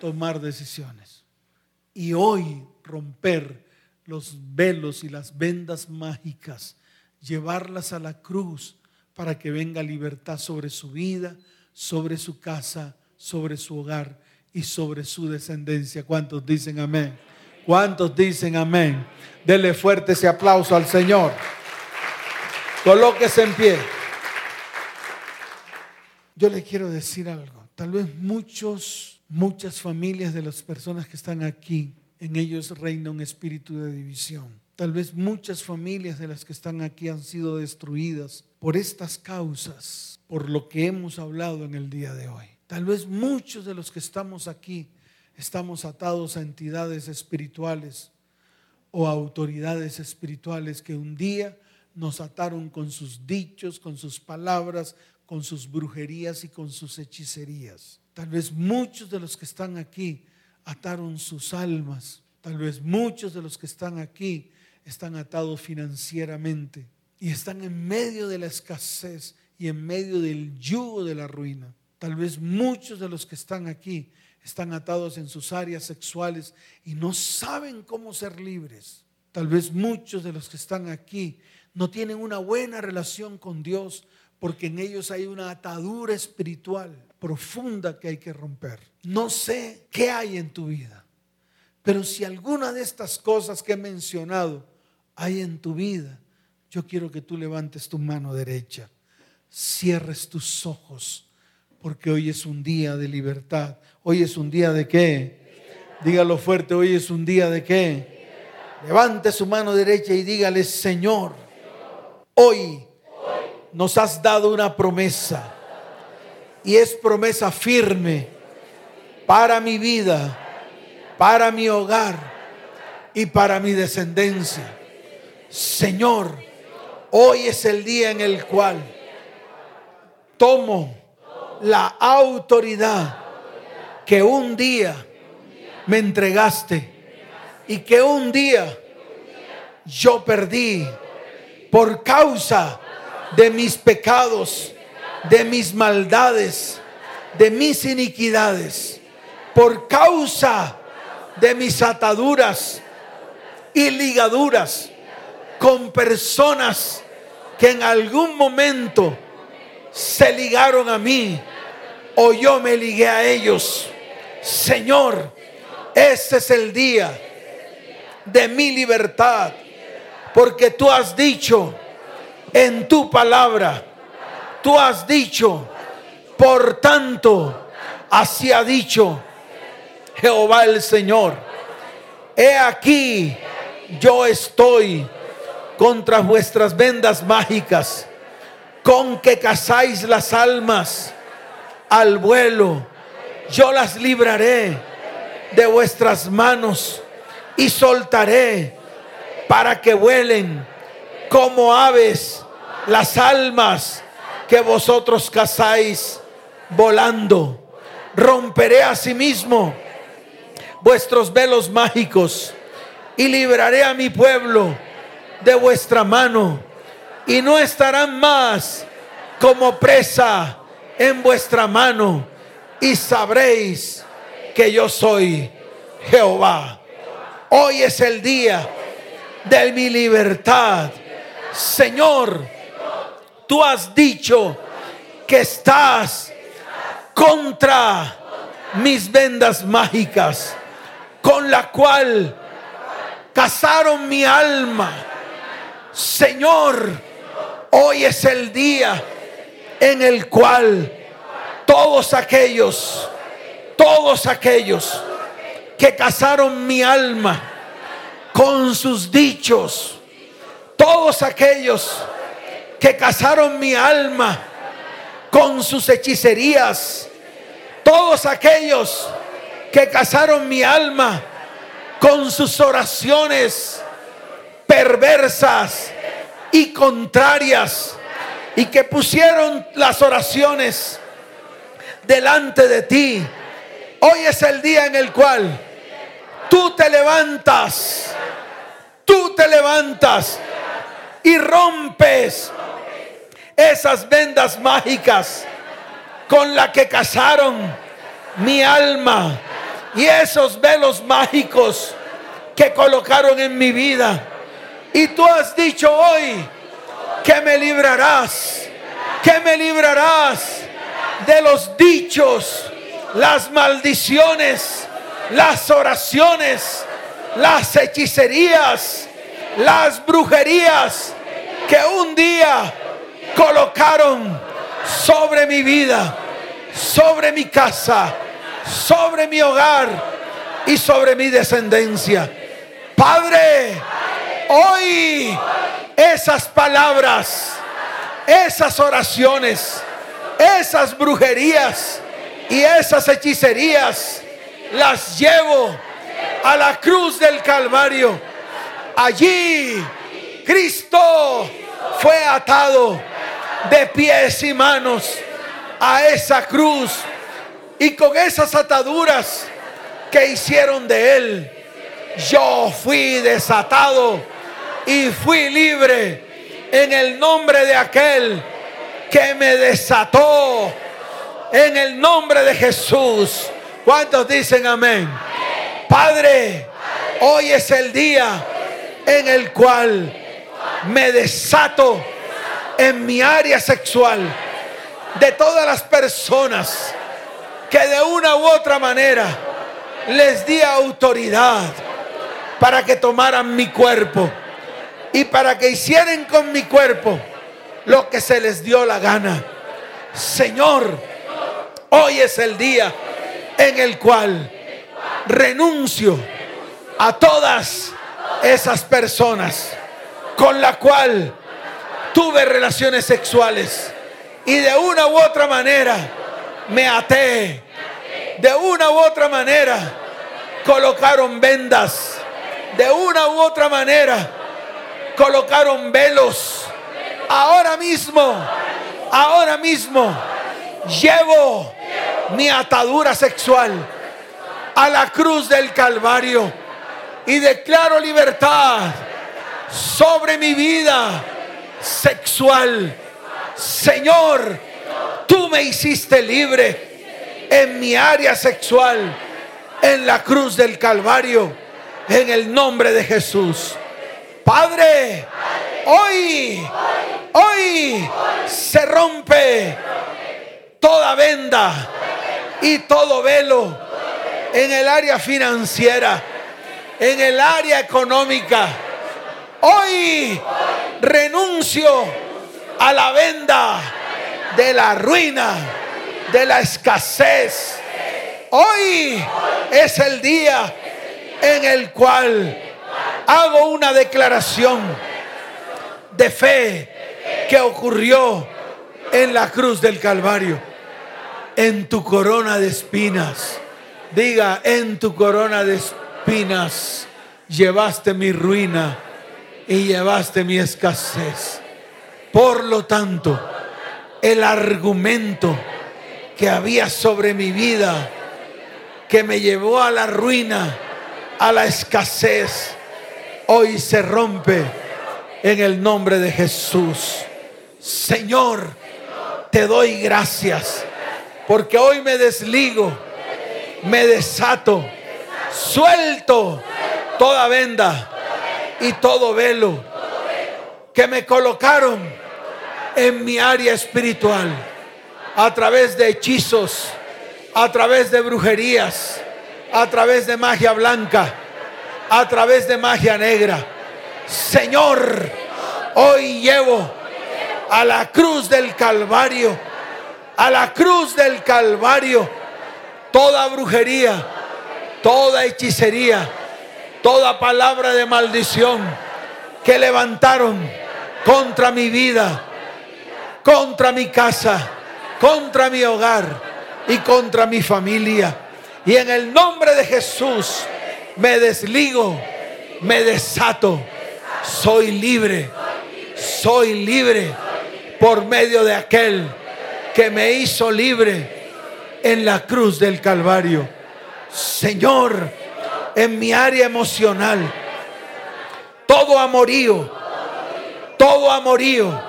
Tomar decisiones. Y hoy romper los velos y las vendas mágicas, llevarlas a la cruz para que venga libertad sobre su vida, sobre su casa, sobre su hogar y sobre su descendencia. ¿Cuántos dicen amén? ¿Cuántos dicen amén? Dele fuerte ese aplauso al Señor. Colóquese en pie. Yo le quiero decir algo. Tal vez muchos, muchas familias de las personas que están aquí, en ellos reina un espíritu de división. Tal vez muchas familias de las que están aquí han sido destruidas por estas causas, por lo que hemos hablado en el día de hoy. Tal vez muchos de los que estamos aquí estamos atados a entidades espirituales o autoridades espirituales que un día nos ataron con sus dichos, con sus palabras, con sus brujerías y con sus hechicerías. Tal vez muchos de los que están aquí ataron sus almas. Tal vez muchos de los que están aquí están atados financieramente y están en medio de la escasez y en medio del yugo de la ruina. Tal vez muchos de los que están aquí están atados en sus áreas sexuales y no saben cómo ser libres. Tal vez muchos de los que están aquí no tienen una buena relación con Dios porque en ellos hay una atadura espiritual profunda que hay que romper. No sé qué hay en tu vida, pero si alguna de estas cosas que he mencionado hay en tu vida, yo quiero que tú levantes tu mano derecha, cierres tus ojos, porque hoy es un día de libertad. Hoy es un día de qué? Dígalo fuerte, hoy es un día de qué? Levante su mano derecha y dígale, Señor, hoy nos has dado una promesa y es promesa firme para mi vida, para mi hogar y para mi descendencia. Señor, hoy es el día en el cual tomo la autoridad que un día me entregaste y que un día yo perdí por causa de mis pecados, de mis maldades, de mis iniquidades, por causa de mis ataduras y ligaduras con personas que en algún momento se ligaron a mí o yo me ligué a ellos. Señor, ese es el día de mi libertad, porque tú has dicho en tu palabra, tú has dicho, por tanto, así ha dicho Jehová el Señor. He aquí, yo estoy contra vuestras vendas mágicas, con que cazáis las almas al vuelo. Yo las libraré de vuestras manos y soltaré para que vuelen como aves las almas que vosotros cazáis volando. Romperé asimismo vuestros velos mágicos y libraré a mi pueblo de vuestra mano y no estarán más como presa en vuestra mano y sabréis que yo soy Jehová. Hoy es el día de mi libertad. Señor, tú has dicho que estás contra mis vendas mágicas, con la cual cazaron mi alma. Señor, hoy es el día en el cual todos aquellos, todos aquellos que casaron mi alma con sus dichos, todos aquellos que casaron mi alma con sus hechicerías, todos aquellos que casaron mi alma con sus oraciones perversas y contrarias y que pusieron las oraciones delante de ti. Hoy es el día en el cual tú te levantas, tú te levantas y rompes esas vendas mágicas con la que casaron mi alma y esos velos mágicos que colocaron en mi vida. Y tú has dicho hoy, que me librarás, que me librarás de los dichos, las maldiciones, las oraciones, las hechicerías, las brujerías que un día colocaron sobre mi vida, sobre mi casa, sobre mi hogar y sobre mi descendencia. Padre, hoy esas palabras, esas oraciones, esas brujerías y esas hechicerías las llevo a la cruz del Calvario. Allí Cristo fue atado de pies y manos a esa cruz y con esas ataduras que hicieron de él, yo fui desatado y fui libre en el nombre de aquel que me desató. En el nombre de Jesús, ¿Cuántos dicen amén? Padre, hoy es el día en el cual me desato en mi área sexual de todas las personas que de una u otra manera les di autoridad para que tomaran mi cuerpo y para que hicieran con mi cuerpo lo que se les dio la gana. Señor, hoy es el día en el cual renuncio a todas esas personas con la cual tuve relaciones sexuales y de una u otra manera me até. De una u otra manera colocaron vendas. De una u otra manera colocaron velos. Ahora mismo, ahora mismo llevo mi atadura sexual a la cruz del Calvario y declaro libertad sobre mi vida sexual. Señor, tú me hiciste libre en mi área sexual, en la cruz del Calvario, en el nombre de Jesús. Padre, hoy, hoy se rompe toda venda y todo velo en el área financiera, en el área económica. Hoy renuncio a la venda de la ruina, de la escasez. Hoy es el día en el cual hago una declaración de fe que ocurrió en la cruz del Calvario. En tu corona de espinas, diga, en tu corona de espinas llevaste mi ruina y llevaste mi escasez. Por lo tanto, el argumento que había sobre mi vida, que me llevó a la ruina, a la escasez, hoy se rompe en el nombre de Jesús. Señor, te doy gracias porque hoy me desligo, me desato, suelto toda venda y todo velo que me colocaron en mi área espiritual a través de hechizos, a través de brujerías, a través de magia blanca, a través de magia negra. Señor, hoy llevo a la cruz del Calvario, a la cruz del Calvario, toda brujería, toda hechicería, toda palabra de maldición que levantaron contra mi vida contra mi casa, contra mi hogar y contra mi familia. Y en el nombre de Jesús me desligo, me desato. Soy libre, soy libre por medio de aquel que me hizo libre en la cruz del Calvario. Señor, en mi área emocional, todo amorío, todo amorío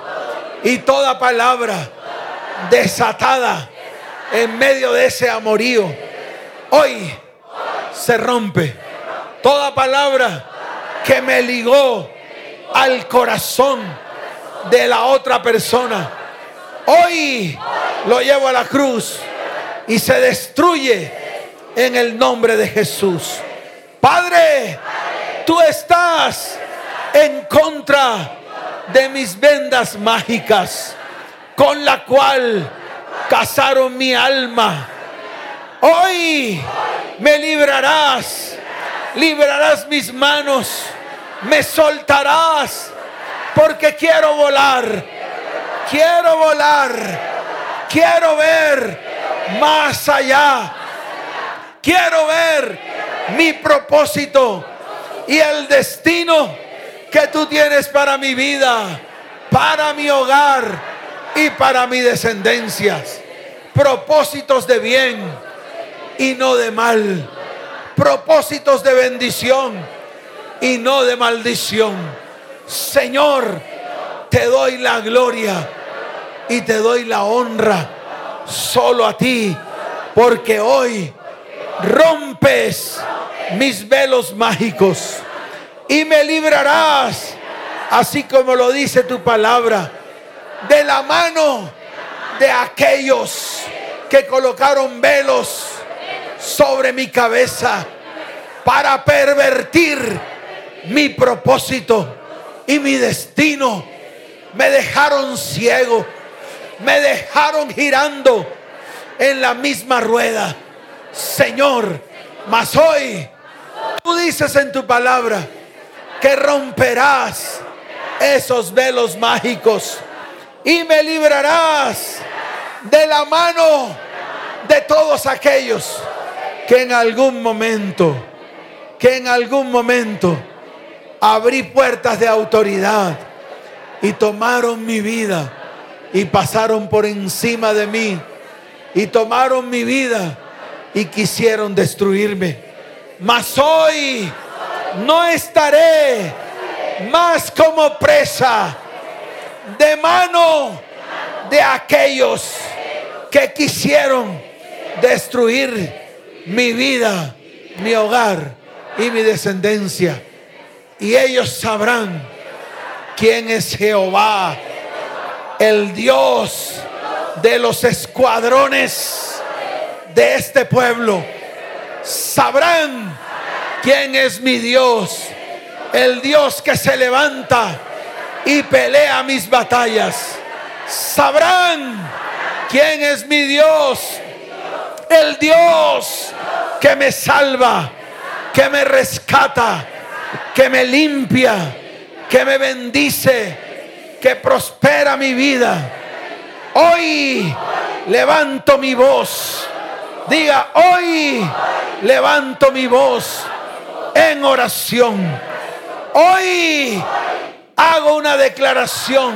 y toda palabra desatada en medio de ese amorío, hoy se rompe. Toda palabra que me ligó al corazón de la otra persona, hoy lo llevo a la cruz y se destruye en el nombre de Jesús. Padre, tú estás en contra de mis vendas mágicas con la cual casaron mi alma. Hoy me librarás, librarás mis manos, me soltarás porque quiero volar, quiero volar, quiero ver más allá, quiero ver mi propósito y el destino que tú tienes para mi vida, para mi hogar y para mi descendencia. Propósitos de bien y no de mal. Propósitos de bendición y no de maldición. Señor, te doy la gloria y te doy la honra solo a ti, porque hoy rompes mis velos mágicos y me librarás, así como lo dice tu palabra, de la mano de aquellos que colocaron velos sobre mi cabeza para pervertir mi propósito y mi destino. Me dejaron ciego, me dejaron girando en la misma rueda. Señor, mas hoy tú dices en tu palabra que romperás esos velos mágicos y me librarás de la mano de todos aquellos que en algún momento, que en algún momento abrí puertas de autoridad y tomaron mi vida y pasaron por encima de mí y tomaron mi vida y quisieron destruirme. Mas hoy no estaré más como presa de mano de aquellos que quisieron destruir mi vida, mi hogar y mi descendencia. Y ellos sabrán quién es Jehová, el Dios de los escuadrones de este pueblo. Sabrán quién es mi Dios, el Dios que se levanta y pelea mis batallas. Sabrán quién es mi Dios, el Dios que me salva, que me rescata, que me limpia, que me bendice, que prospera mi vida. Hoy levanto mi voz. Diga, hoy levanto mi voz en oración. Hoy hago una declaración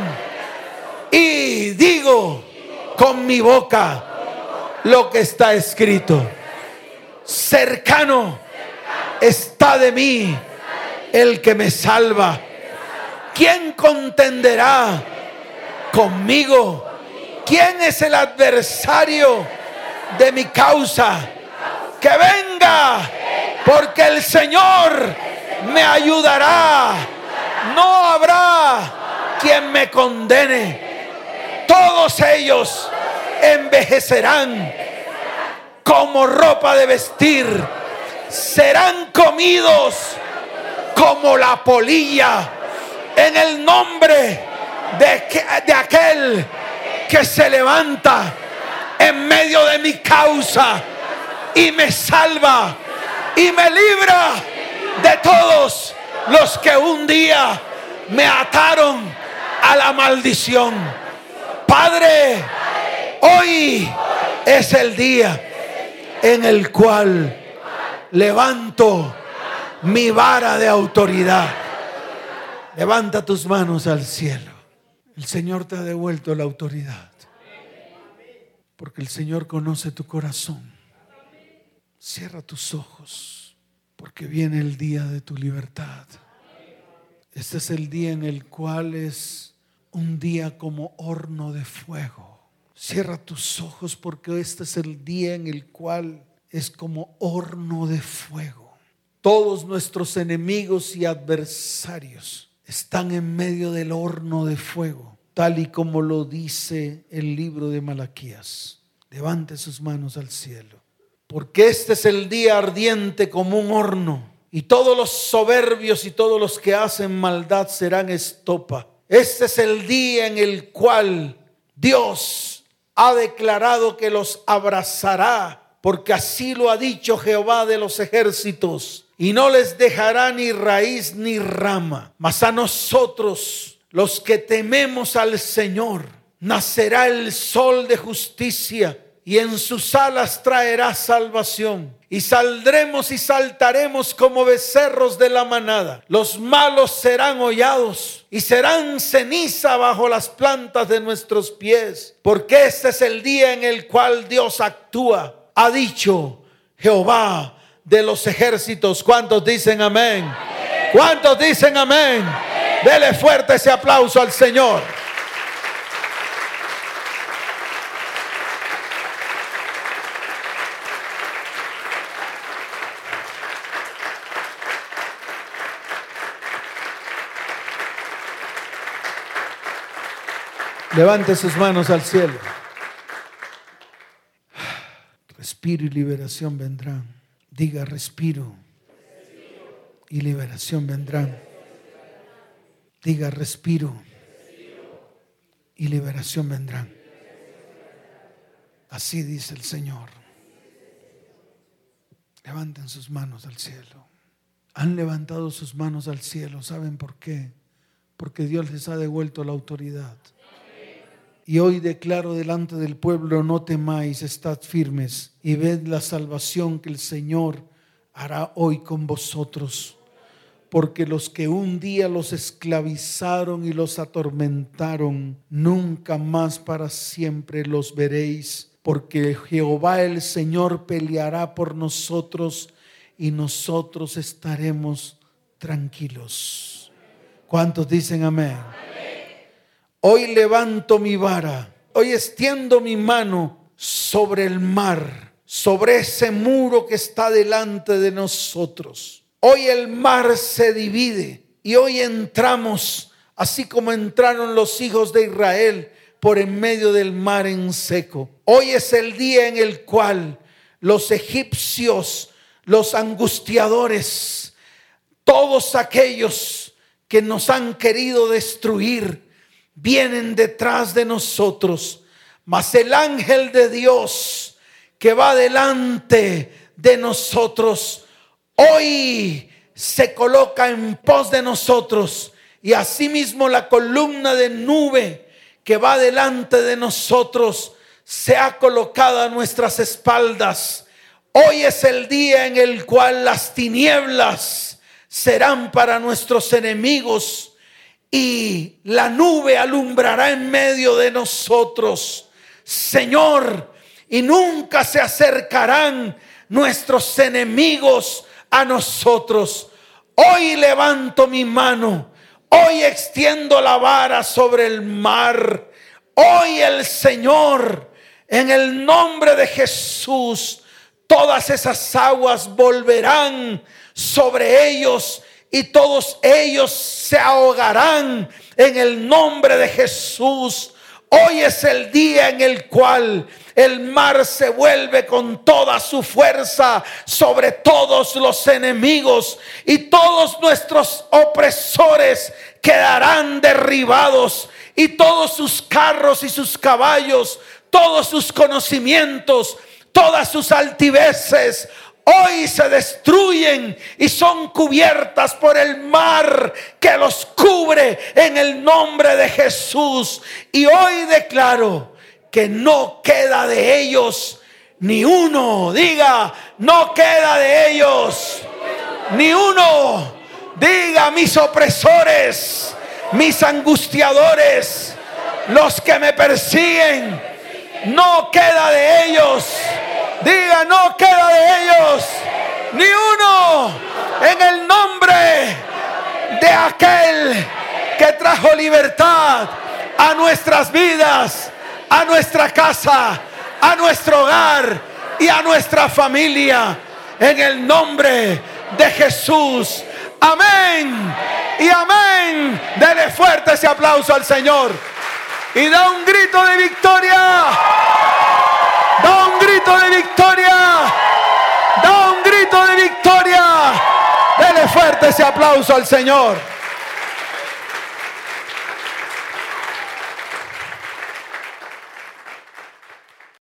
y digo con mi boca lo que está escrito. Cercano está de mí el que me salva. ¿Quién contenderá conmigo? ¿Quién es el adversario de mi causa? Que venga, porque el Señor me ayudará. No habrá quien me condene. Todos ellos envejecerán como ropa de vestir. Serán comidos como la polilla en el nombre de, de aquel que se levanta en medio de mi causa y me salva y me libra de todos los que un día me ataron a la maldición. Padre, hoy es el día en el cual levanto mi vara de autoridad. Levanta tus manos al cielo. El Señor te ha devuelto la autoridad. Porque el Señor conoce tu corazón. Cierra tus ojos. Porque viene el día de tu libertad. Este es el día en el cual es un día como horno de fuego. Cierra tus ojos porque este es el día en el cual es como horno de fuego. Todos nuestros enemigos y adversarios están en medio del horno de fuego, tal y como lo dice el libro de Malaquías. Levante sus manos al cielo, porque este es el día ardiente como un horno, y todos los soberbios y todos los que hacen maldad serán estopa. Este es el día en el cual Dios ha declarado que los abrazará porque así lo ha dicho Jehová de los ejércitos, y no les dejará ni raíz ni rama, mas a nosotros, los que tememos al Señor, nacerá el sol de justicia, y en sus alas traerá salvación. Y saldremos y saltaremos como becerros de la manada. Los malos serán hollados y serán ceniza bajo las plantas de nuestros pies, porque este es el día en el cual Dios actúa ha dicho Jehová de los ejércitos. ¿Cuántos dicen amén? ¿Cuántos dicen amén? Dele fuerte ese aplauso al Señor. Levante sus manos al cielo. Respiro y liberación vendrán. Diga respiro y liberación vendrán. Diga respiro y liberación vendrán. Así dice el Señor. Levanten sus manos al cielo. Han levantado sus manos al cielo. ¿Saben por qué? Porque Dios les ha devuelto la autoridad. Y hoy declaro delante del pueblo, no temáis, estad firmes y ved la salvación que el Señor hará hoy con vosotros. Porque los que un día los esclavizaron y los atormentaron, nunca más para siempre los veréis. Porque Jehová el Señor peleará por nosotros y nosotros estaremos tranquilos. ¿Cuántos dicen amén? Hoy levanto mi vara, hoy extiendo mi mano sobre el mar, sobre ese muro que está delante de nosotros. Hoy el mar se divide y hoy entramos, así como entraron los hijos de Israel por en medio del mar en seco. Hoy es el día en el cual los egipcios, los angustiadores, todos aquellos que nos han querido destruir, vienen detrás de nosotros, mas el ángel de Dios que va delante de nosotros, hoy se coloca en pos de nosotros y asimismo la columna de nube que va delante de nosotros se ha colocado a nuestras espaldas. Hoy es el día en el cual las tinieblas serán para nuestros enemigos y la nube alumbrará en medio de nosotros. Señor, y nunca se acercarán nuestros enemigos a nosotros. Hoy levanto mi mano, hoy extiendo la vara sobre el mar. Hoy el Señor, en el nombre de Jesús, todas esas aguas volverán sobre ellos y todos ellos se ahogarán en el nombre de Jesús. Hoy es el día en el cual el mar se vuelve con toda su fuerza sobre todos los enemigos y todos nuestros opresores quedarán derribados y todos sus carros y sus caballos, todos sus conocimientos, todas sus altiveces hoy se destruyen y son cubiertas por el mar que los cubre en el nombre de Jesús. Y hoy declaro que no queda de ellos ni uno. Diga, no queda de ellos ni uno. Diga, mis opresores, mis angustiadores, los que me persiguen, no queda de ellos Diga, no queda de ellos ni uno en el nombre de aquel que trajo libertad a nuestras vidas, a nuestra casa, a nuestro hogar y a nuestra familia. En el nombre de Jesús. Amén. Y amén. Dele fuerte ese aplauso al Señor. Y da un grito de victoria. Grito de victoria. Da un grito de victoria. Dele fuerte ese aplauso al Señor.